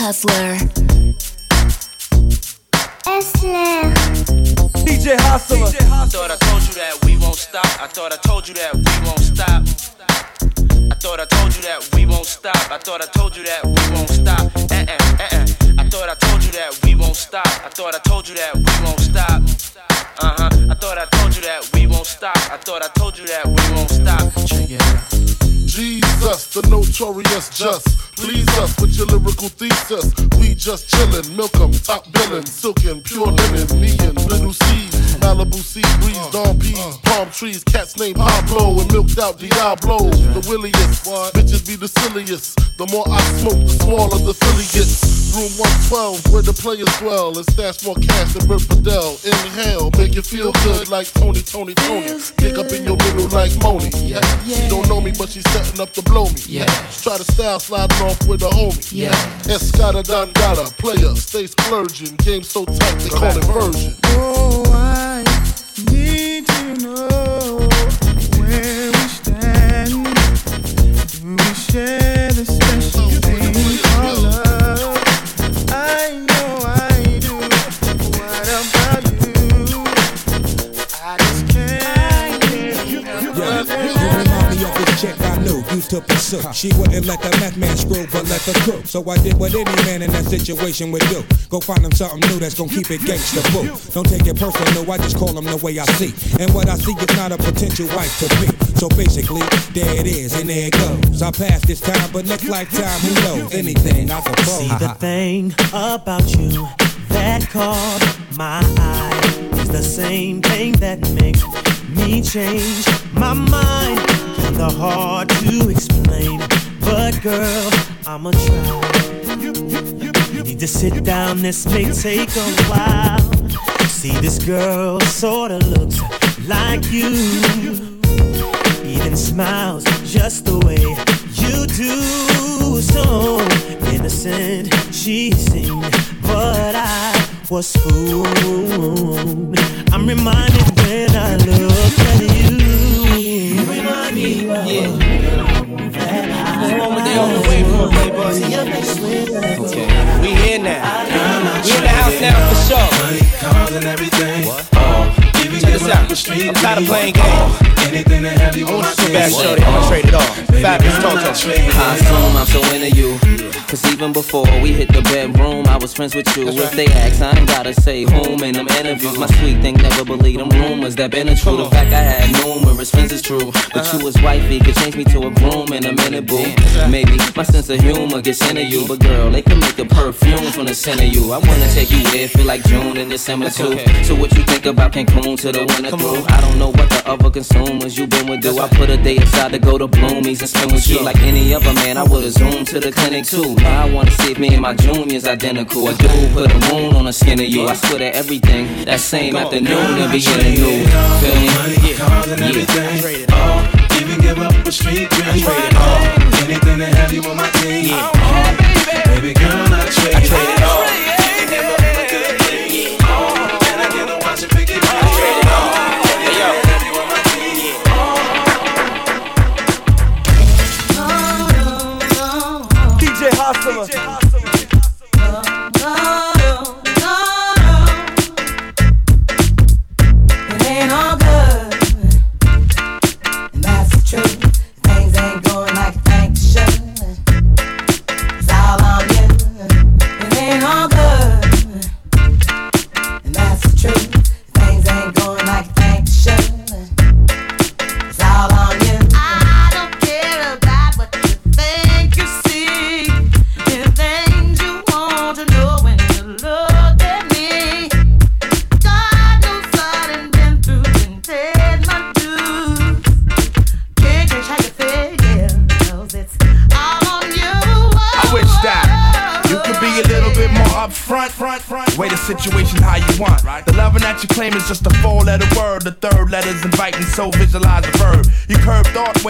Hustler. Hustler. DJ Hustler. I thought I told you that we won't stop. I thought I told you that we won't stop. I thought I told you that we won't stop. I thought I told you that we won't stop. Eh eh eh eh. I thought I told you that we won't stop. I thought I told you that we won't stop. Uh huh. I thought I told you that we won't stop. I thought I told you that we won't stop. Check it out. Jesus, the notorious just. Please us with your lyrical thesis. We just chillin', milk 'em, top billin', silkin', pure linen, me and little C. Malibu sea breeze, uh, Don P's, uh. palm trees, cats named Pablo and milked out Diablo. The williest, bitches be the silliest. The more I smoke, the smaller the Philly gets. Room 112, where the players dwell, and stash more cash than Bert Fidel. Inhale, make you feel good like Tony, Tony, Tony. Kick up in your middle like Moni. Yeah. She don't know me, but she's setting up to blow me. Yeah. Try to style sliding off with a homie. Yeah. Escada Dandada, player, stay splurging. Game so tight, they call it version. Oh, I share to pursue. She wouldn't let the meth man screw, but let the crew. So I did what any man in that situation would do. Go find him something new that's gonna keep it gangsta boo. Don't take it personal, I just call him the way I see. And what I see is not a potential wife to be. So basically, there it is, and there it goes. I passed this time, but next lifetime, who knows? Anything, I suppose. See the thing about you that caught my eye is the same thing that makes me change my mind. Kinda hard to explain, but girl, I'ma try. You need to sit down, this may take a while. See, this girl sorta looks like you even smiles just the way you do. So innocent she seemed, but I was fooled. I'm reminded when I look at. You remind me of What's wrong with they on the way from a playboy? Okay, we here now. We in the house now for sure. Money, cars, and everything. Oh, check this out. I'm tired of playing games. Anything to have you on my Too bad, shorty. I'ma trade it off. Fabolous Toto. I assume I'm so into you. Cause even before we hit the bedroom, I was friends with you. If they ask, I ain't gotta say whom in them interviews. My sweet thing never believe them rumors that been a true. The fact I had numerous friends is true. But you was wifey could change me to a groom in a minute, boo. Maybe my sense of humor gets into you. But girl, they can make a perfume from the scent of you. I wanna take you there, feel like June and December too. So what you think about Cancun to the winter through? I don't know what the other consumers you been with do. I put a day aside to go to Bloomies and spend with you like any other man. I would've zoomed to the clinic too. I wanna see if me and my junior's identical. A dude put a moon on the skin of you. I swear that everything that same afternoon to be in the new. Feel me? Money, cars, and everything. Oh, even give up a street dream. Oh, anything to have you on my team. Oh, baby girl, I trade I trade it oh, all. DJ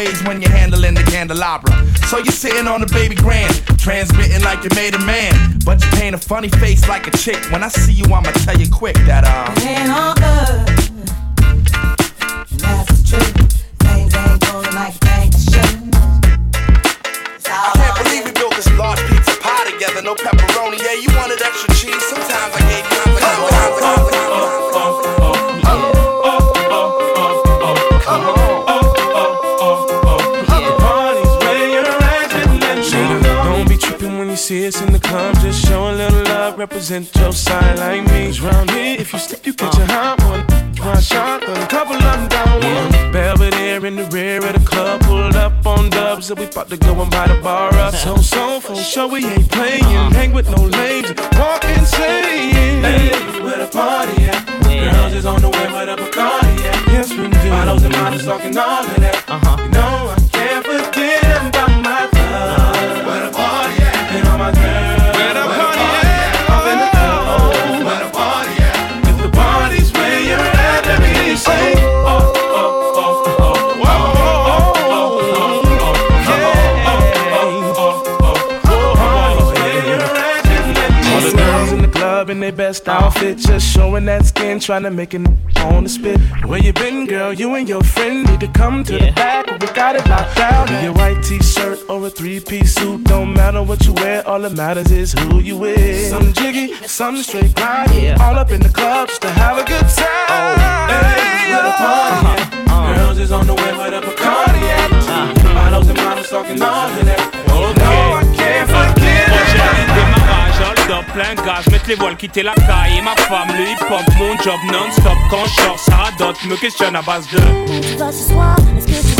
ways when you're handling the candelabra. So you're sitting on the baby grand, transmitting like you made a man. But you paint a funny face like a chick. When I see you, I'ma tell you quick that uh. It ain't all good. Represent your side like me. Cause round here, if you slip, you catch a uh. hot one. One shot, a couple of them down one. Belvedere in the rear of the club, pulled up on dubs, and we about to go and buy the bar up. So, so, for sure, we ain't playing. Uh-huh. Hang with no lames, walk insane. Hey, where the party at? Girls is on the way with a Bacardi at. Yes, we do. Bottles and models talking all of that. Uh-huh. You best outfit, just showing that skin, trying to make it on the spit. Where you been, girl? You and your friend need to come to the back. We got it locked down. In your white t-shirt or a three-piece suit, don't matter what you wear. All that matters is who you with. Some jiggy, some straight grind. All up in the clubs to have a good time. Oh, Hey, where the party at? Girls is on the way with a Bacardi at. Uh-huh. Models and models talking all of that. Oh no, I can't forget about plein gaz, mettre les voiles, quitter la caille. Et ma femme, le hip-hop, mon job non-stop, quand je sors, ça radote, me questionne à base de est-ce que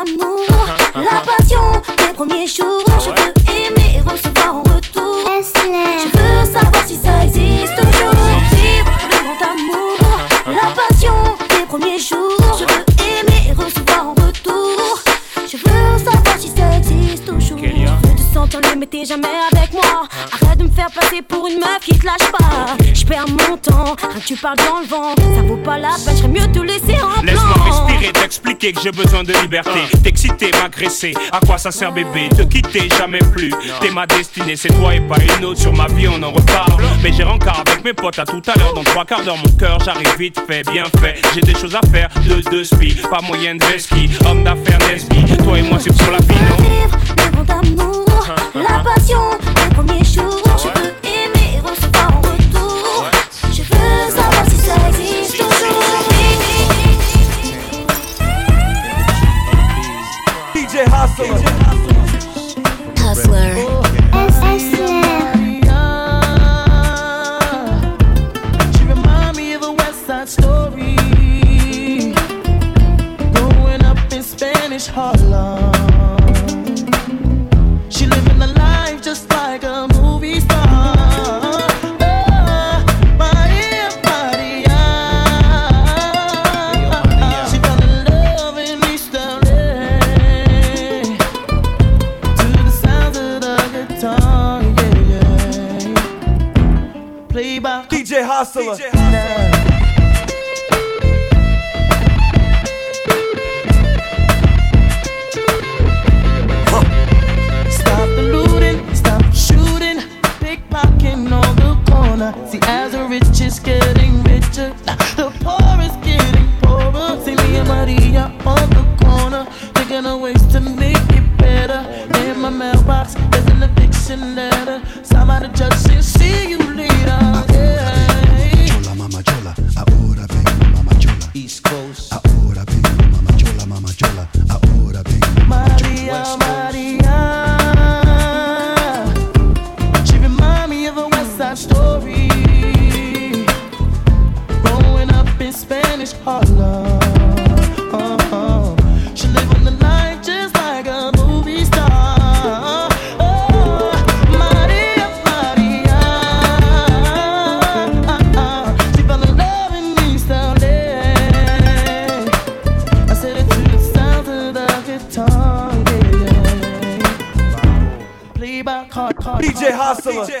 veux vivre le grand amour, la passion des premiers jours. Je veux aimer et recevoir en retour. Je veux savoir si ça existe toujours. Vivre le grand amour, la passion des premiers jours. Je veux aimer et recevoir en retour. Je veux savoir si ça existe toujours. Je veux te sentir mais t'es jamais avec moi. Faire passer pour une meuf qui te lâche pas. Je perds mon temps, rien que tu parles dans le vent. Ça vaut pas la peine, j'aurais mieux te laisser en Laisse-moi respirer, t'expliquer que j'ai besoin de liberté. T'exciter, m'agresser, à quoi ça sert bébé Te quitter, jamais plus. T'es ma destinée, c'est toi et pas une autre. Sur ma vie, on en reparle. Mais j'ai rencard avec mes potes à tout à l'heure. Dans trois quarts d'heure, mon cœur, j'arrive vite fait, bien fait. J'ai des choses à faire, de deux spi. Pas moyen de ski, homme d'affaires Nesby. Toi et moi, c'est sur la vie, non? Vivre le grand amour, la passion des premiers jours. DJ Played by DJ Hustler. DJ Hustler.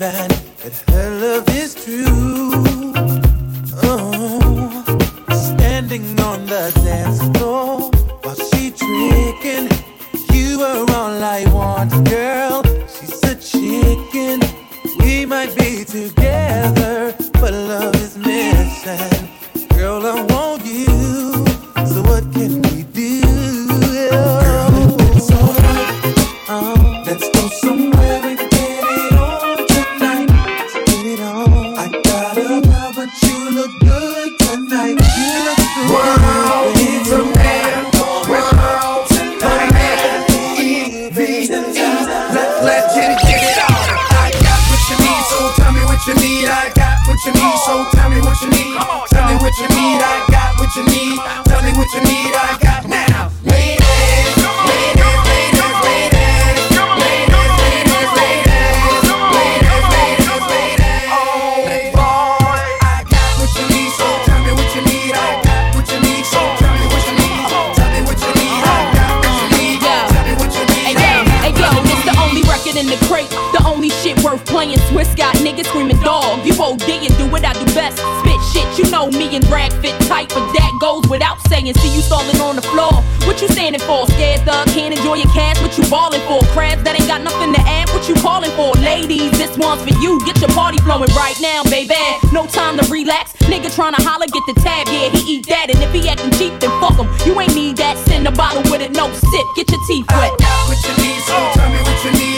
that her love is true. Oh, standing on the dance floor while she tricking. You were all I want, girl. She's a chicken. We might be What you standing for? Scared thug can't enjoy your cash. What you balling for? Crabs that ain't got nothing to add. What you calling for? Ladies, this one's for you. Get your party flowing right now, baby. No time to relax. Nigga tryna holler, get the tab. Yeah, he eat that, and if he acting cheap, then fuck him. You ain't need that. Send a bottle with it, no sip. Get your teeth wet. what you need, so tell me what you need.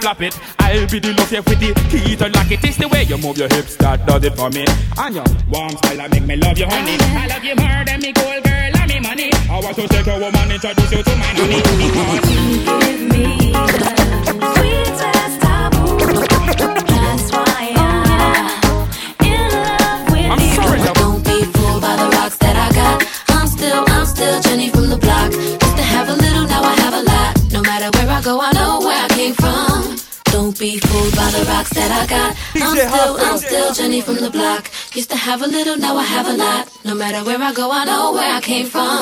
Flop it. I'll be the love you with the key to lock it. It's the way you move your hips that does it for me. And your warm style that make me love you, honey. I love you more than me gold girl and me money. I want to take a woman, introduce you to my honey. Give me the sweetest taboo. I got. I'm still, I'm still Jenny from the block. Used to have a little, now I have a lot. No matter where I go, I know where I came from.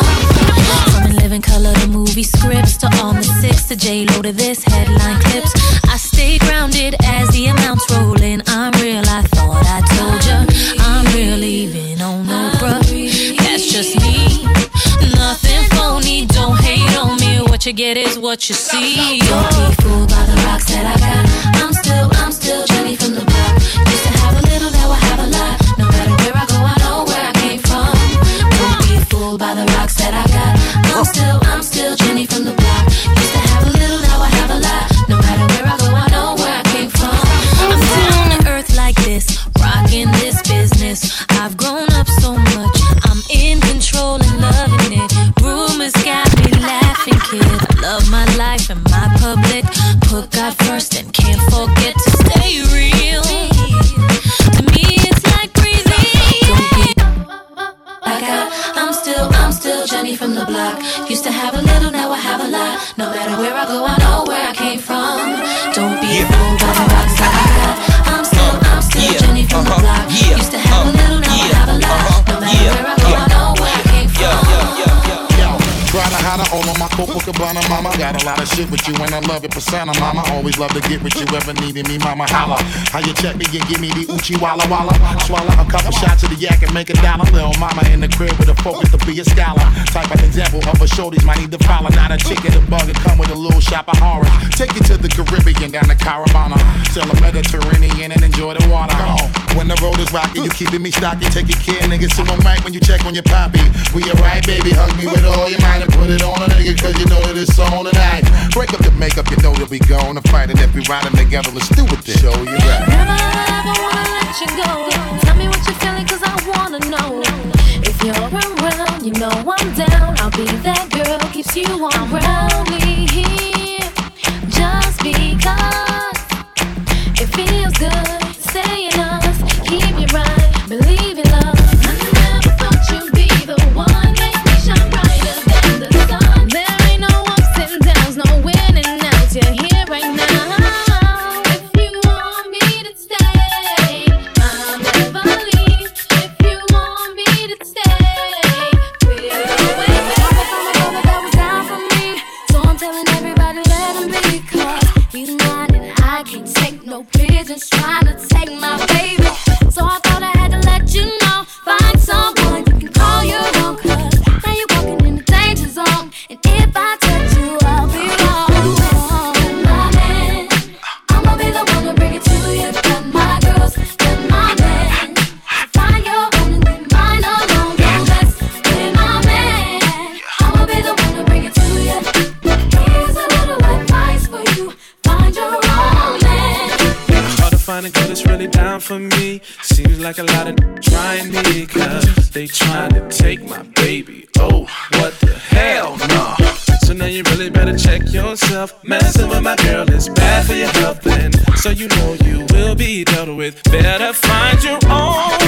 From living color to movie scripts to all the six to J Lo to this headline clips. I stay grounded as the amounts roll in. I'm real, I thought I told ya. I'm real, even you get is what you see. Don't be fooled by the rocks that I got. I'm still, I'm still Jenny from the block. Used to have a little, now I have a lot. No matter where I go, I know where I came from. Don't be fooled by the rocks that I got. I'm still, I'm still First Got a lot of shit with you and I love it. persona, mama. Always love to get with you, ever needed me, mama. Holla. How you check me and give me the Uchi Walla Walla. Swallow a couple shots of the yak and make a dollar. Little mama in the crib with a focus to be a scholar. Type of example of a shorties might need to follow. Not a chick chicken, a bug, and come with a little shop of orange. Take you to the Caribbean, down to Caravana. Sell a Mediterranean and enjoy the water. When the road is rocky, you keeping me stocky. Take your care, nigga. So I'm right when you check on your poppy. We alright, baby. Hug me with all your might and put it on a nigga, cause you know that it's on tonight. Break up the makeup, you know that we gonna fight. And if we riding together, let's do it then. Show you right. Never ever wanna let you go. Tell me what you're feeling, cause I wanna know. If you're around, you know I'm down. I'll be that girl, keeps you on roundly here. Just because it feels good, yourself. Messing with my girl is bad for your health, and so you know you will be dealt with. Better find your own,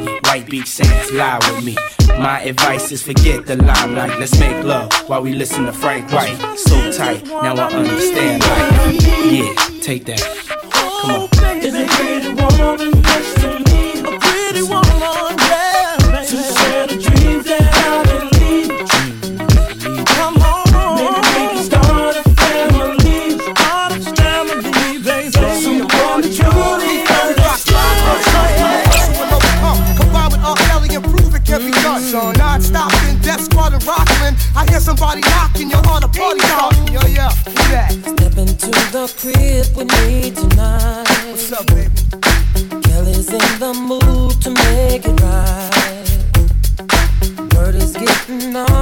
White Beach Saints, lie with me. My advice is forget the limelight. Let's make love while we listen to Frank White. So tight, now I understand life. Yeah, take that. Come on. Is a pretty woman next to me? A pretty woman, everybody knocking, you're on a party. Yo, yeah. Step into the crib with me tonight. What's up, baby? Kelly's in the mood to make it right. Word is getting on.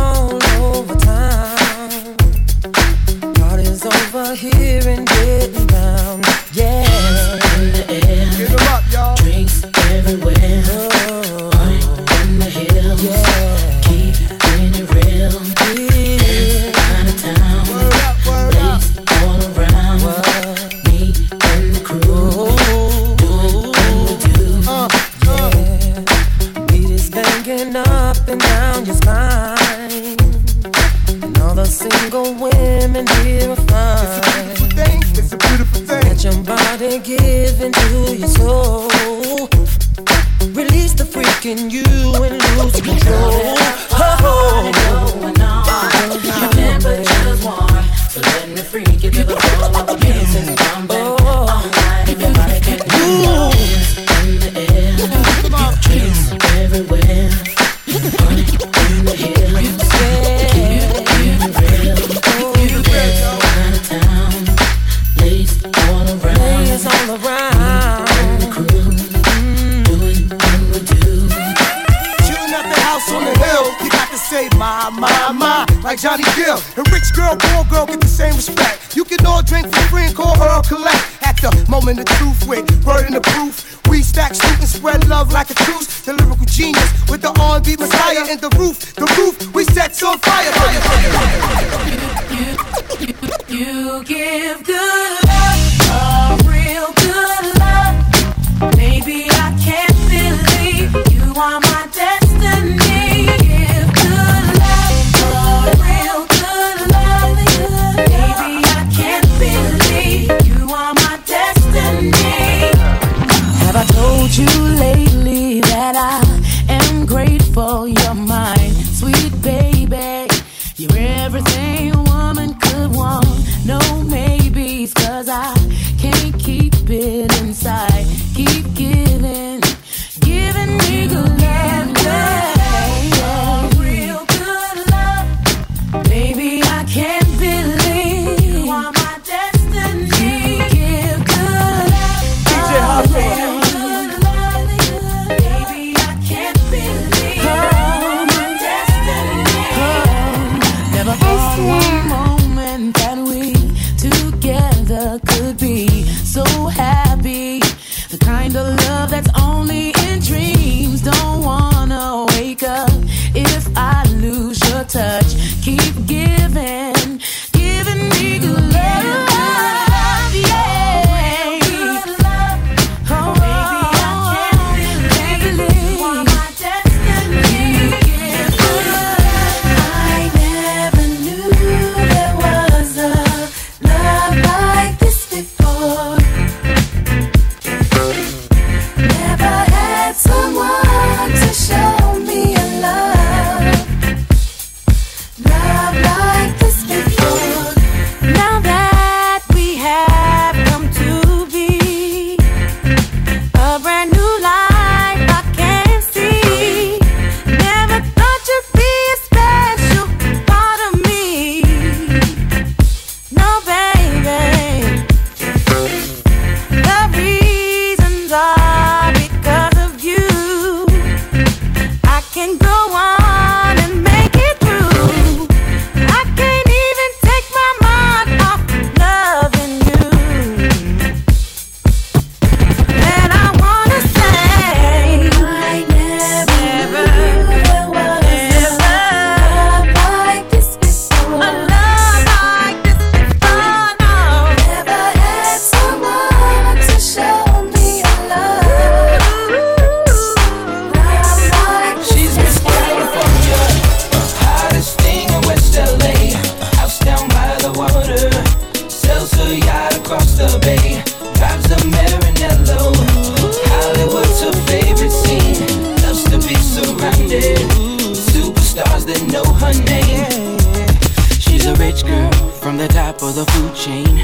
food chain.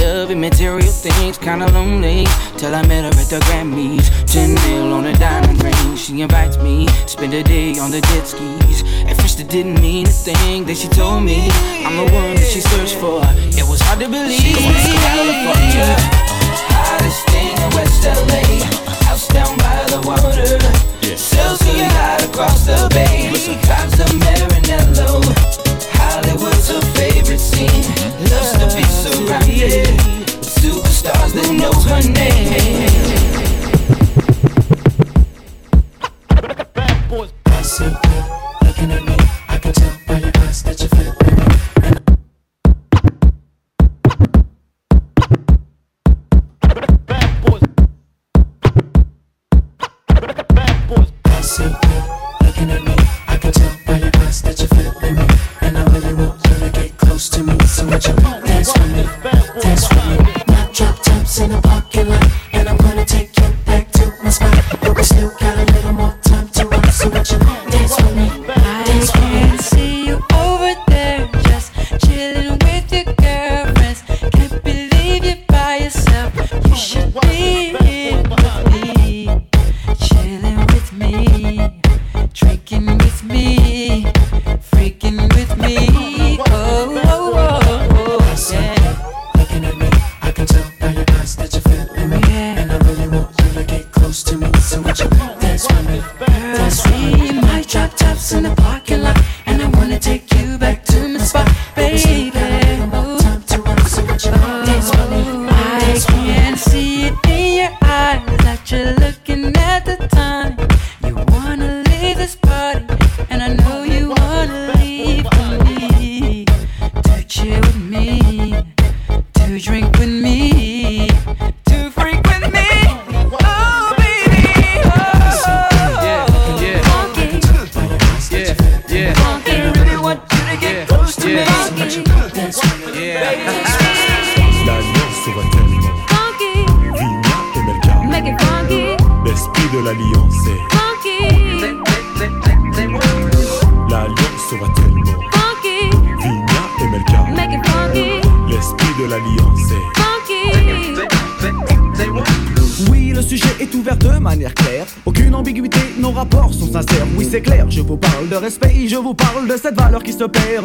Loving material things, kinda lonely. Till I met her at the Grammys. 10 mil on a diamond ring. She invites me, spend a day on the jet skis. At first, it didn't mean a thing that she told me. I'm the one that she searched for. It was hard to believe. She wants California. Hottest thing in West LA. House down by the water. Yeah. Sells you out across the bay. Cops of Marinello. Hollywood's her favorite scene. Loves to be surrounded with superstars that know her name. Bad boys. I Passive, looking at me. Death Squad and Rockland. I hear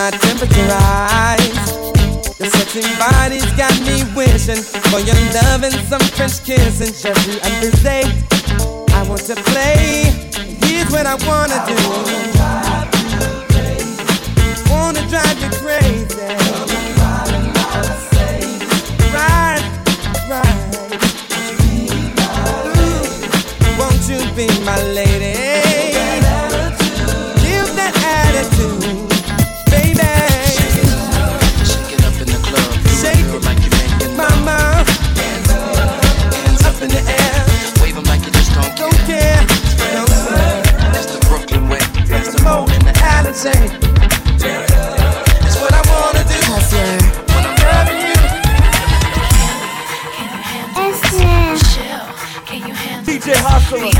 my temperature rise. Your sexy body's got me wishing for your love and some French kissing. Jeffrey and Bizet, I want to play. Here's what I wanna do. Wanna drive you crazy. Right, right. to be my lady. Up in the air. Wave them like you just don't care. Don't care. No, It's the Brooklyn way. It's the mo in the Alizé. It's what I wanna do. When I'm loving you. DJ Hustler.